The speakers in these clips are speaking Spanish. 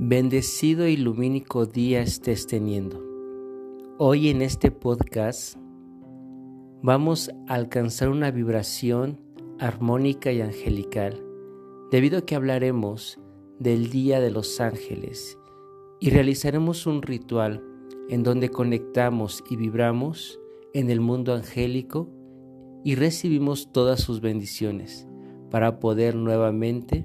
Bendecido y lumínico día estés teniendo. Hoy en este podcast vamos a alcanzar una vibración armónica y angelical, debido a que hablaremos del Día de los Ángeles y realizaremos un ritual en donde conectamos y vibramos en el mundo angélico y recibimos todas sus bendiciones para poder nuevamente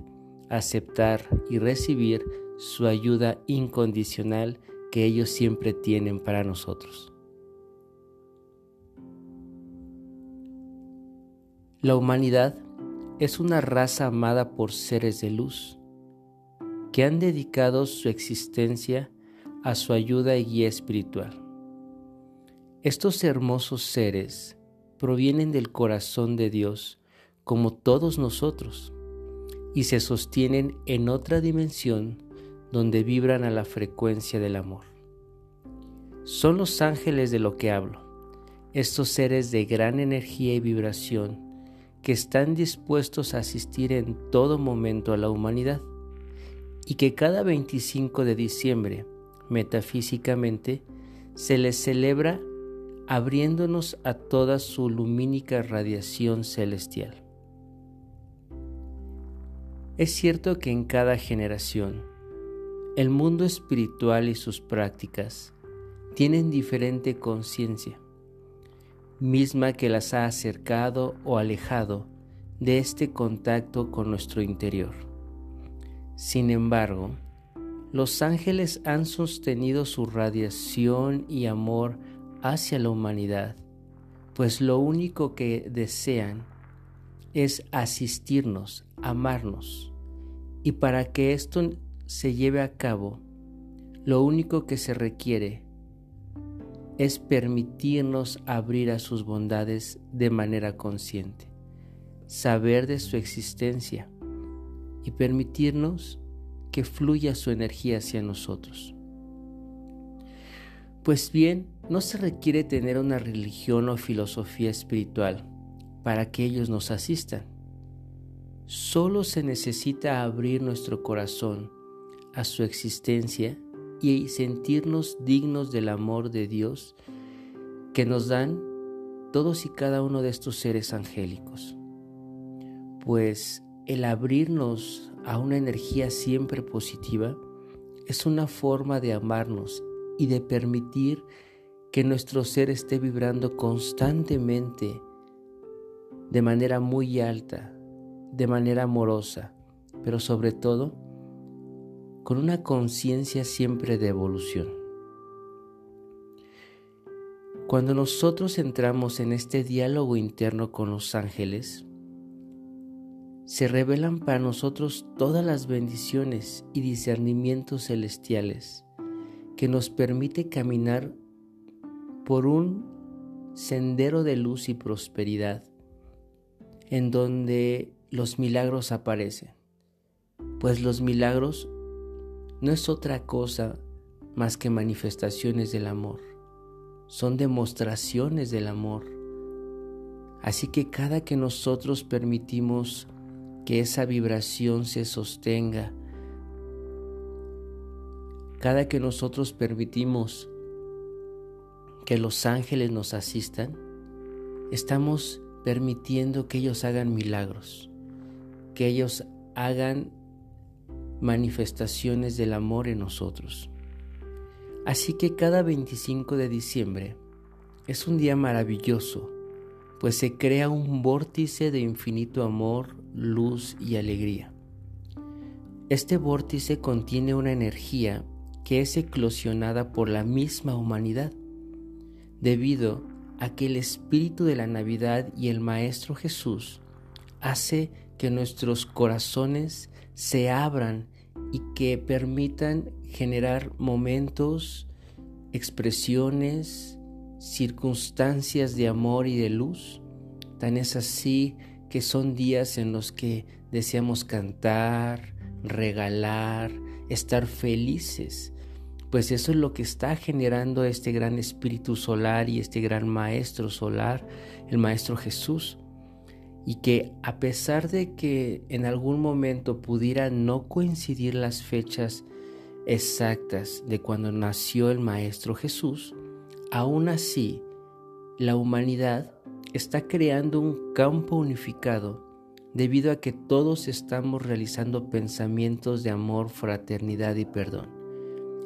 aceptar y recibir su ayuda incondicional que ellos siempre tienen para nosotros. La humanidad es una raza amada por seres de luz que han dedicado su existencia a su ayuda y guía espiritual. Estos hermosos seres provienen del corazón de Dios como todos nosotros y se sostienen en otra dimensión donde vibran a la frecuencia del amor. Son los ángeles de lo que hablo, estos seres de gran energía y vibración que están dispuestos a asistir en todo momento a la humanidad y que cada 25 de diciembre, metafísicamente, se les celebra abriéndonos a toda su lumínica radiación celestial. Es cierto que en cada generación, el mundo espiritual y sus prácticas tienen diferente conciencia, misma que las ha acercado o alejado de este contacto con nuestro interior. Sin embargo, los ángeles han sostenido su radiación y amor hacia la humanidad, pues lo único que desean es asistirnos, amarnos, y para que esto se lleve a cabo, lo único que se requiere es permitirnos abrir a sus bondades de manera consciente, saber de su existencia y permitirnos que fluya su energía hacia nosotros. Pues bien, no se requiere tener una religión o filosofía espiritual para que ellos nos asistan. Solo se necesita abrir nuestro corazón a su existencia y sentirnos dignos del amor de Dios que nos dan todos y cada uno de estos seres angélicos. Pues el abrirnos a una energía siempre positiva es una forma de amarnos y de permitir que nuestro ser esté vibrando constantemente de manera muy alta, de manera amorosa, pero sobre todo con una conciencia siempre de evolución. Cuando nosotros entramos en este diálogo interno con los ángeles, se revelan para nosotros todas las bendiciones y discernimientos celestiales que nos permite caminar por un sendero de luz y prosperidad en donde los milagros aparecen, pues los milagros no es otra cosa más que manifestaciones del amor. Son demostraciones del amor. Así que cada que nosotros permitimos que esa vibración se sostenga, cada que nosotros permitimos que los ángeles nos asistan, estamos permitiendo que ellos hagan milagros, que ellos hagan manifestaciones del amor en nosotros. Así que cada 25 de diciembre es un día maravilloso, pues se crea un vórtice de infinito amor, luz y alegría. Este vórtice contiene una energía que es eclosionada por la misma humanidad, debido a que el espíritu de la Navidad y el Maestro Jesús hace que nuestros corazones se abran y que permitan generar momentos, expresiones, circunstancias de amor y de luz. Tan es así que son días en los que deseamos cantar, regalar, estar felices, pues eso es lo que está generando este gran espíritu solar y este gran maestro solar, el maestro Jesús y que a pesar de que en algún momento pudiera no coincidir las fechas exactas de cuando nació el Maestro Jesús, aún así la humanidad está creando un campo unificado debido a que todos estamos realizando pensamientos de amor, fraternidad y perdón.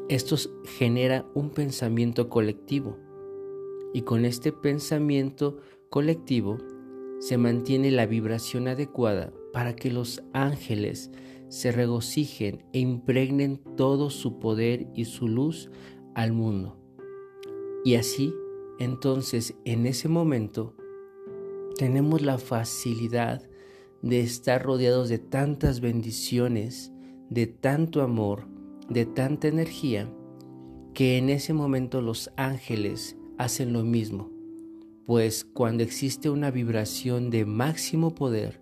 Esto genera un pensamiento colectivo y con este pensamiento colectivo se mantiene la vibración adecuada para que los ángeles se regocijen e impregnen todo su poder y su luz al mundo. Y así, entonces, en ese momento, tenemos la facilidad de estar rodeados de tantas bendiciones, de tanto amor, de tanta energía, que en ese momento los ángeles hacen lo mismo, pues cuando existe una vibración de máximo poder,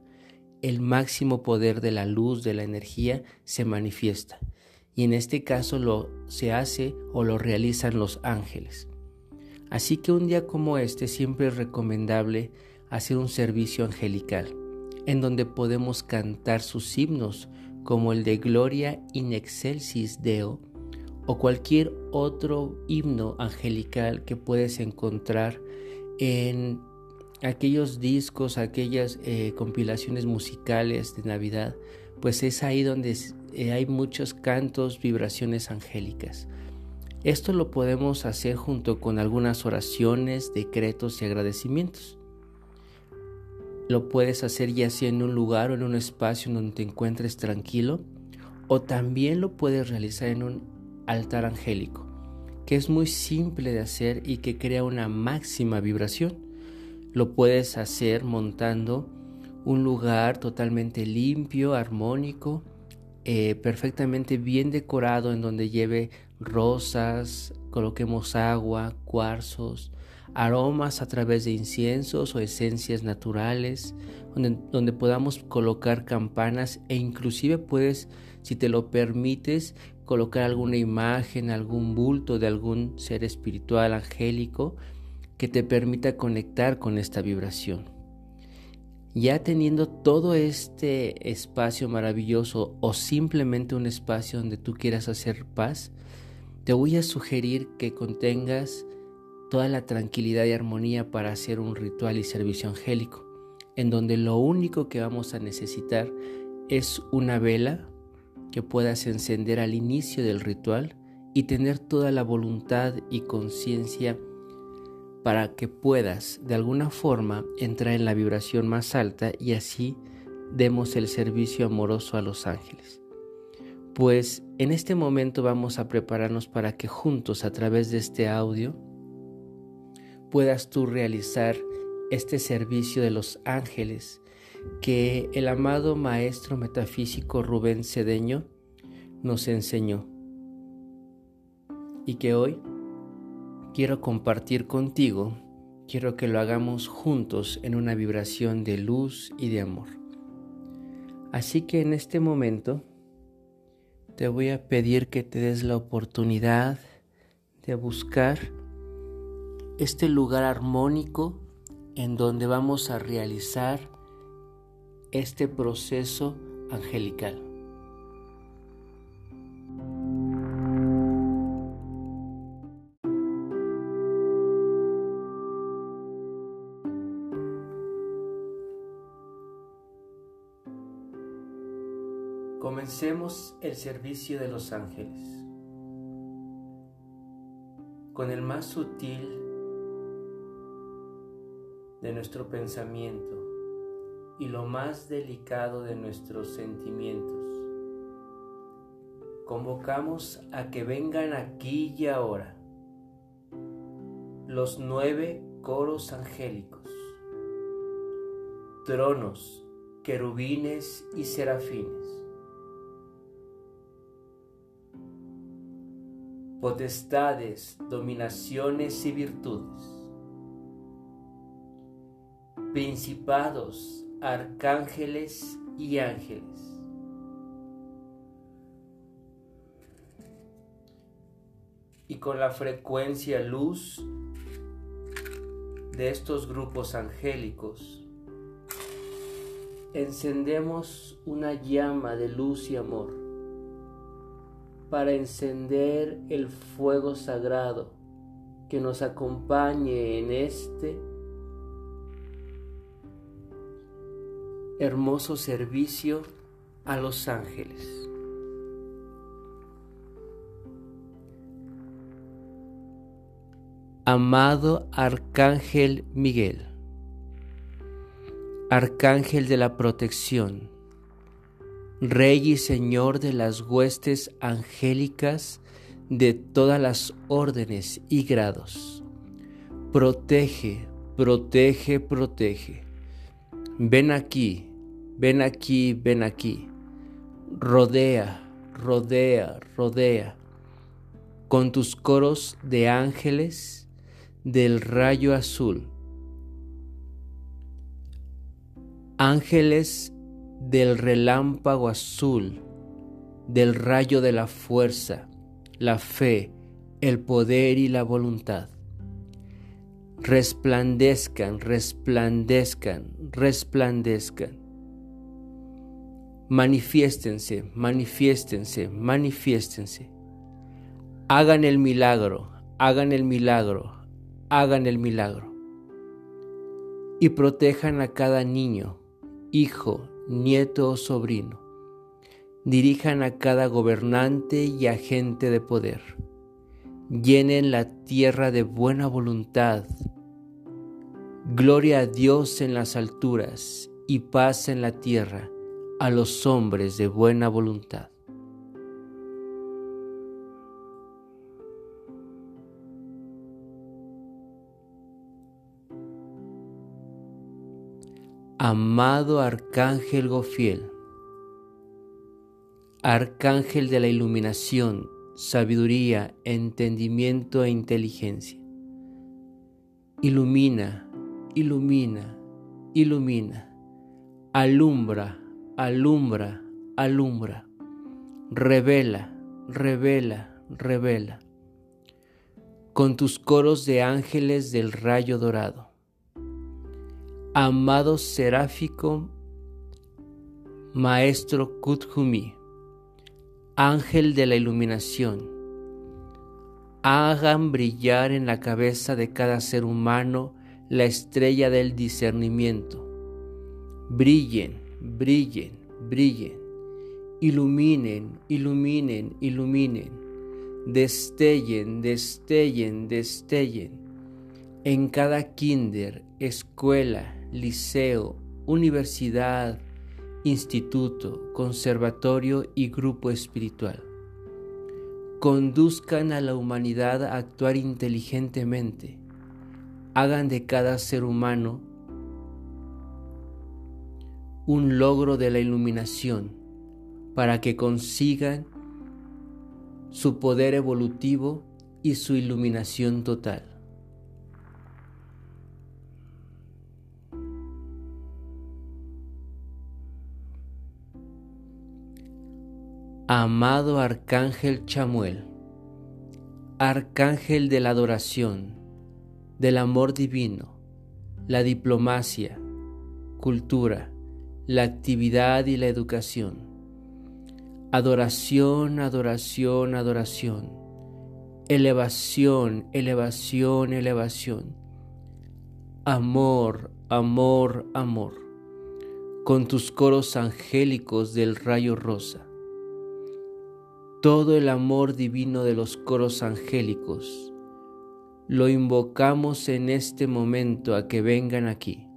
el máximo poder de la luz, de la energía, se manifiesta. Y en este caso lo se hace o lo realizan los ángeles. Así que un día como este siempre es recomendable hacer un servicio angelical, en donde podemos cantar sus himnos como el de Gloria in excelsis Deo o cualquier otro himno angelical que puedes encontrar en aquellos discos, aquellas eh, compilaciones musicales de Navidad, pues es ahí donde eh, hay muchos cantos, vibraciones angélicas. Esto lo podemos hacer junto con algunas oraciones, decretos y agradecimientos. Lo puedes hacer ya sea en un lugar o en un espacio donde te encuentres tranquilo, o también lo puedes realizar en un altar angélico, que es muy simple de hacer y que crea una máxima vibración. Lo puedes hacer montando un lugar totalmente limpio, armónico, eh, perfectamente bien decorado en donde lleve rosas, coloquemos agua, cuarzos, aromas a través de inciensos o esencias naturales, donde, donde, podamos colocar campanas e inclusive puedes, si te lo permites, colocar alguna imagen, algún bulto de algún ser espiritual angélico que te permita conectar con esta vibración. Ya teniendo todo este espacio maravilloso o simplemente un espacio donde tú quieras hacer paz, te voy a sugerir que contengas toda la tranquilidad y armonía para hacer un ritual y servicio angélico, en donde lo único que vamos a necesitar es una vela que puedas encender al inicio del ritual y tener toda la voluntad y conciencia para que puedas de alguna forma entrar en la vibración más alta y así demos el servicio amoroso a los ángeles. Pues en este momento vamos a prepararnos para que juntos a través de este audio puedas tú realizar este servicio de los ángeles que el amado maestro metafísico Rubén Cedeño nos enseñó y que hoy quiero compartir contigo, quiero que lo hagamos juntos en una vibración de luz y de amor. Así que en este momento te voy a pedir que te des la oportunidad de buscar este lugar armónico en donde vamos a realizar este proceso angelical. Comencemos el servicio de los ángeles con el más sutil de nuestro pensamiento y lo más delicado de nuestros sentimientos. Convocamos a que vengan aquí y ahora los nueve coros angélicos, tronos, querubines y serafines potestades, dominaciones y virtudes, principados, arcángeles y ángeles. Y con la frecuencia luz de estos grupos angélicos, encendemos una llama de luz y amor para encender el fuego sagrado que nos acompañe en este hermoso servicio a los ángeles. Amado Arcángel Miguel, Arcángel de la protección, Rey y Señor de las huestes angélicas de todas las órdenes y grados, protege, protege, protege. Ven aquí, ven aquí, ven aquí. Rodea, rodea, rodea. Con tus coros de ángeles del rayo azul. Ángeles del relámpago azul, del rayo de la fuerza, la fe, el poder y la voluntad. Resplandezcan, resplandezcan, resplandezcan. Manifiéstense, manifiéstense, manifiéstense. Hagan el milagro, hagan el milagro, hagan el milagro. Y protejan a cada niño, hijo, nieto o sobrino. Dirijan a cada gobernante y agente de poder. Llenen la tierra de buena voluntad. Gloria a Dios en las alturas y paz en la tierra a los hombres de buena voluntad. Amado Arcángel Gofiel, Arcángel de la iluminación, sabiduría, entendimiento e inteligencia. Ilumina, ilumina, ilumina. Alumbra, alumbra, alumbra. Revela, revela, revela. Con tus coros de ángeles del rayo dorado amado seráfico Maestro Kuthumi, ángel de la iluminación, hagan brillar en la cabeza de cada ser humano la estrella del discernimiento. Brillen, brillen, brillen, iluminen, iluminen, iluminen, destellen, destellen, destellen en cada kinder, escuela, liceo, universidad, instituto, conservatorio y grupo espiritual. Conduzcan a la humanidad a actuar inteligentemente. Hagan de cada ser humano un logro de la iluminación para que consigan su poder evolutivo y su iluminación total. Amado Arcángel Chamuel, Arcángel de la adoración, del amor divino, la diplomacia, cultura, la actividad y la educación. Adoración, adoración, adoración. Elevación, elevación, elevación. Amor, amor, amor. Con tus coros angélicos del rayo rosa todo el amor divino de los coros angélicos. Lo invocamos en este momento a que vengan aquí.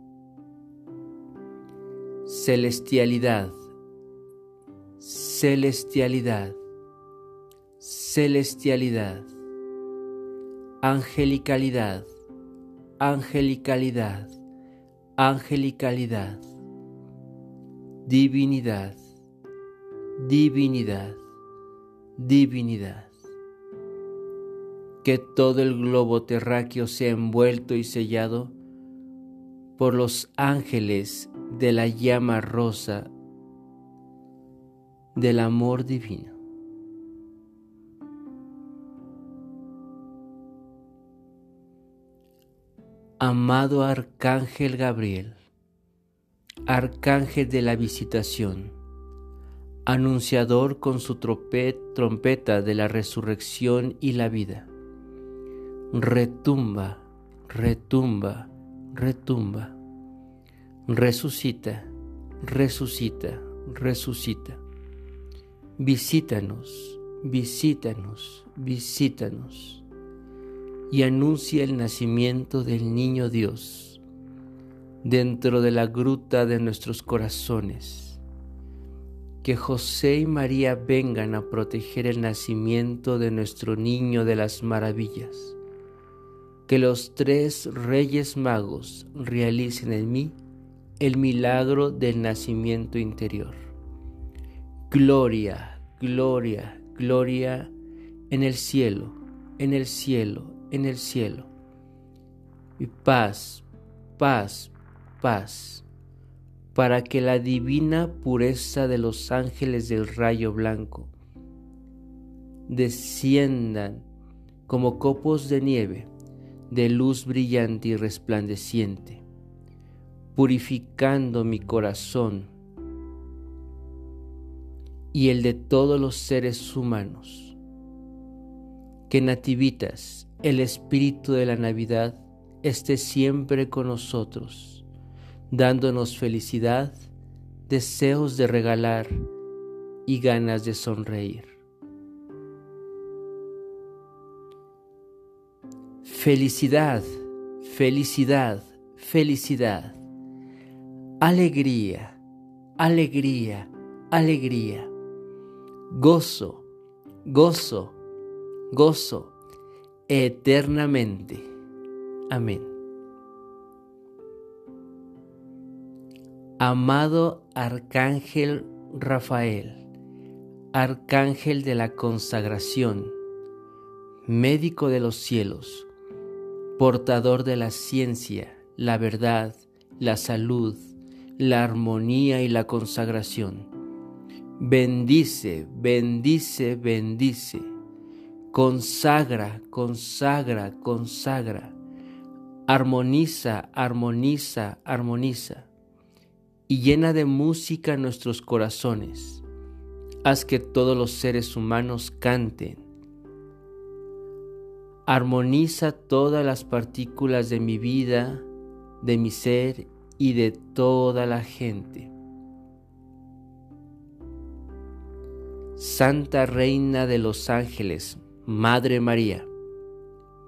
Celestialidad, celestialidad, celestialidad, angelicalidad, angelicalidad, angelicalidad, divinidad, divinidad divinidad. Que todo el globo terráqueo sea envuelto y sellado por los ángeles de la llama rosa del amor divino. Amado Arcángel Gabriel, Arcángel de la visitación, anunciador con su trompeta de la resurrección y la vida. Retumba, retumba, retumba. Resucita, resucita, resucita. Visítanos, visítanos, visítanos. Y anuncia el nacimiento del niño Dios dentro de la gruta de nuestros corazones que José y María vengan a proteger el nacimiento de nuestro niño de las maravillas. Que los tres reyes magos realicen en mí el milagro del nacimiento interior. Gloria, gloria, gloria en el cielo, en el cielo, en el cielo. Y paz, paz, paz para que la divina pureza de los ángeles del rayo blanco desciendan como copos de nieve de luz brillante y resplandeciente, purificando mi corazón y el de todos los seres humanos. Que Nativitas, el espíritu de la Navidad, esté siempre con nosotros dándonos felicidad, deseos de regalar y ganas de sonreír. Felicidad, felicidad, felicidad. Alegría, alegría, alegría. Gozo, gozo, gozo, eternamente. Amén. Amado Arcángel Rafael, Arcángel de la consagración, médico de los cielos, portador de la ciencia, la verdad, la salud, la armonía y la consagración. Bendice, bendice, bendice. Consagra, consagra, consagra. Armoniza, armoniza, armoniza y llena de música nuestros corazones. Haz que todos los seres humanos canten. Armoniza todas las partículas de mi vida, de mi ser y de toda la gente. Santa Reina de los Ángeles, Madre María,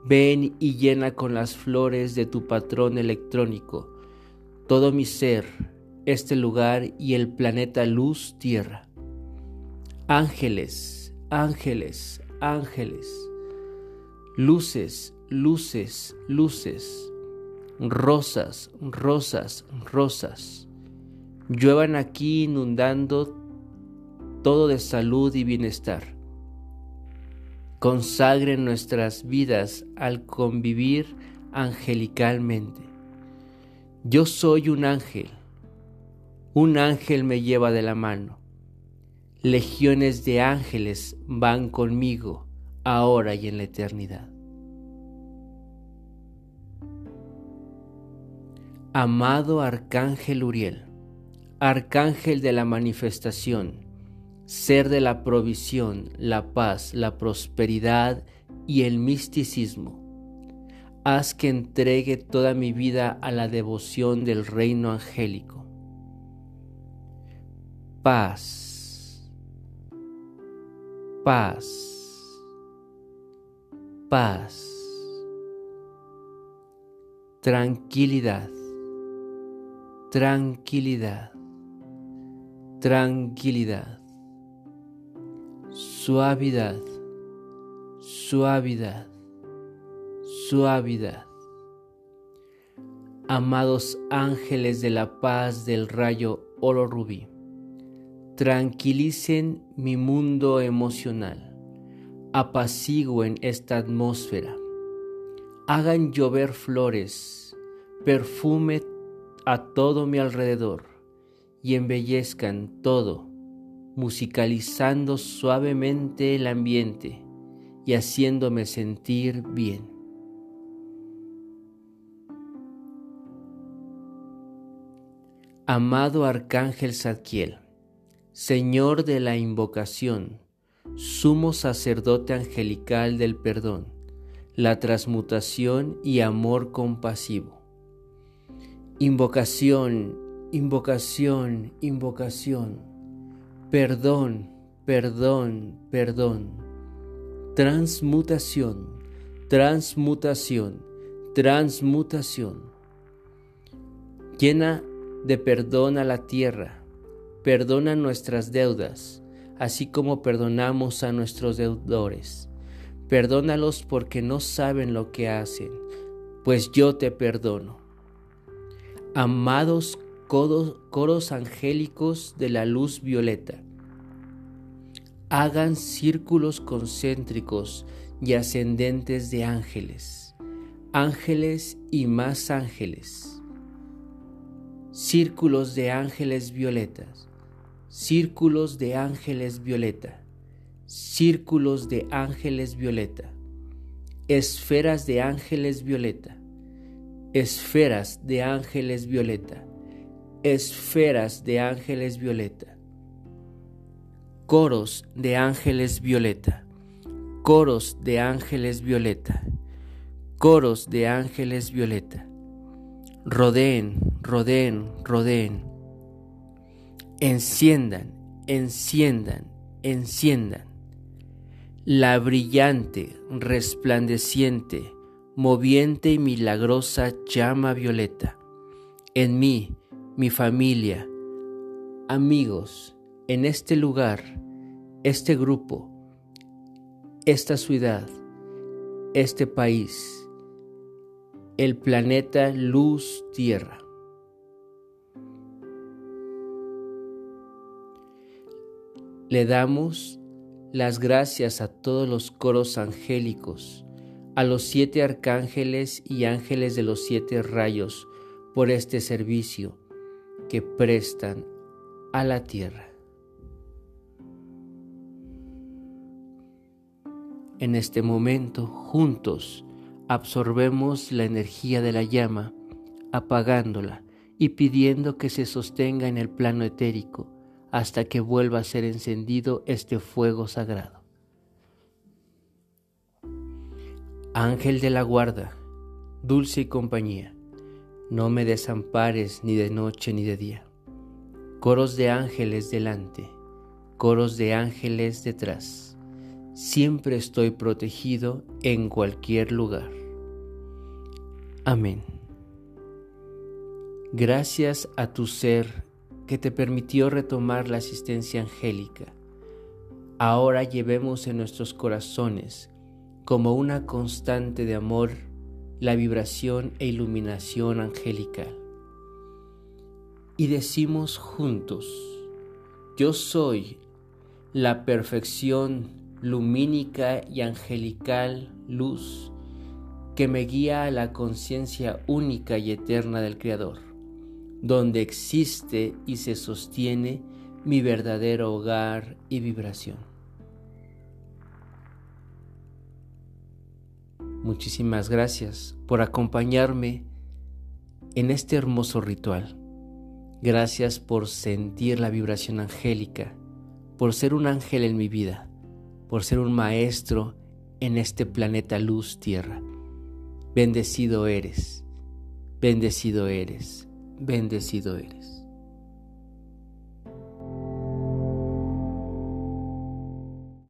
ven y llena con las flores de tu patrón electrónico todo mi ser este lugar y el planeta luz tierra. Ángeles, ángeles, ángeles, luces, luces, luces, rosas, rosas, rosas, lluevan aquí inundando todo de salud y bienestar. Consagren nuestras vidas al convivir angelicalmente. Yo soy un ángel un ángel me lleva de la mano. Legiones de ángeles van conmigo ahora y en la eternidad. Amado Arcángel Uriel, Arcángel de la manifestación, ser de la provisión, la paz, la prosperidad y el misticismo, haz que entregue toda mi vida a la devoción del reino angélico. Paz, paz, paz, tranquilidad, tranquilidad, tranquilidad, suavidad, suavidad, suavidad. Amados ángeles de la paz del rayo oro rubí tranquilicen mi mundo emocional, apacigüen esta atmósfera, hagan llover flores, perfume a todo mi alrededor y embellezcan todo, musicalizando suavemente el ambiente y haciéndome sentir bien. Amado Arcángel Zadkiel, Señor de la invocación, sumo sacerdote angelical del perdón, la transmutación y amor compasivo. Invocación, invocación, invocación. Perdón, perdón, perdón. Transmutación, transmutación, transmutación. Llena de perdón a la tierra, perdona nuestras deudas, así como perdonamos a nuestros deudores. Perdónalos porque no saben lo que hacen, pues yo te perdono. Amados coros, angélicos de la luz violeta, hagan círculos concéntricos y ascendentes de ángeles, ángeles y más ángeles, círculos de ángeles violetas, círculos de ángeles violeta, círculos de ángeles violeta, esferas de ángeles violeta, esferas de ángeles violeta, esferas de ángeles violeta, coros de ángeles violeta, coros de ángeles violeta, coros de ángeles violeta, rodeen, rodeen, rodeen, enciendan, enciendan, enciendan. La brillante, resplandeciente, moviente y milagrosa llama violeta en mí, mi familia, amigos, en este lugar, este grupo, esta ciudad, este país, el planeta Luz Tierra. Le damos las gracias a todos los coros angélicos, a los siete arcángeles y ángeles de los siete rayos por este servicio que prestan a la tierra. En este momento, juntos, absorbemos la energía de la llama, apagándola y pidiendo que se sostenga en el plano etérico hasta que vuelva a ser encendido este fuego sagrado. Ángel de la guarda, dulce compañía, no me desampares ni de noche ni de día. Coros de ángeles delante, coros de ángeles detrás. Siempre estoy protegido en cualquier lugar. Amén. Gracias a tu ser que te permitió retomar la asistencia angélica. Ahora llevemos en nuestros corazones como una constante de amor la vibración e iluminación angelical. Y decimos juntos, yo soy la perfección lumínica y angelical luz que me guía a la conciencia única y eterna del Creador donde existe y se sostiene mi verdadero hogar y vibración. Muchísimas gracias por acompañarme en este hermoso ritual. Gracias por sentir la vibración angélica, por ser un ángel en mi vida, por ser un maestro en este planeta luz tierra. Bendecido eres, bendecido eres bendecido eres.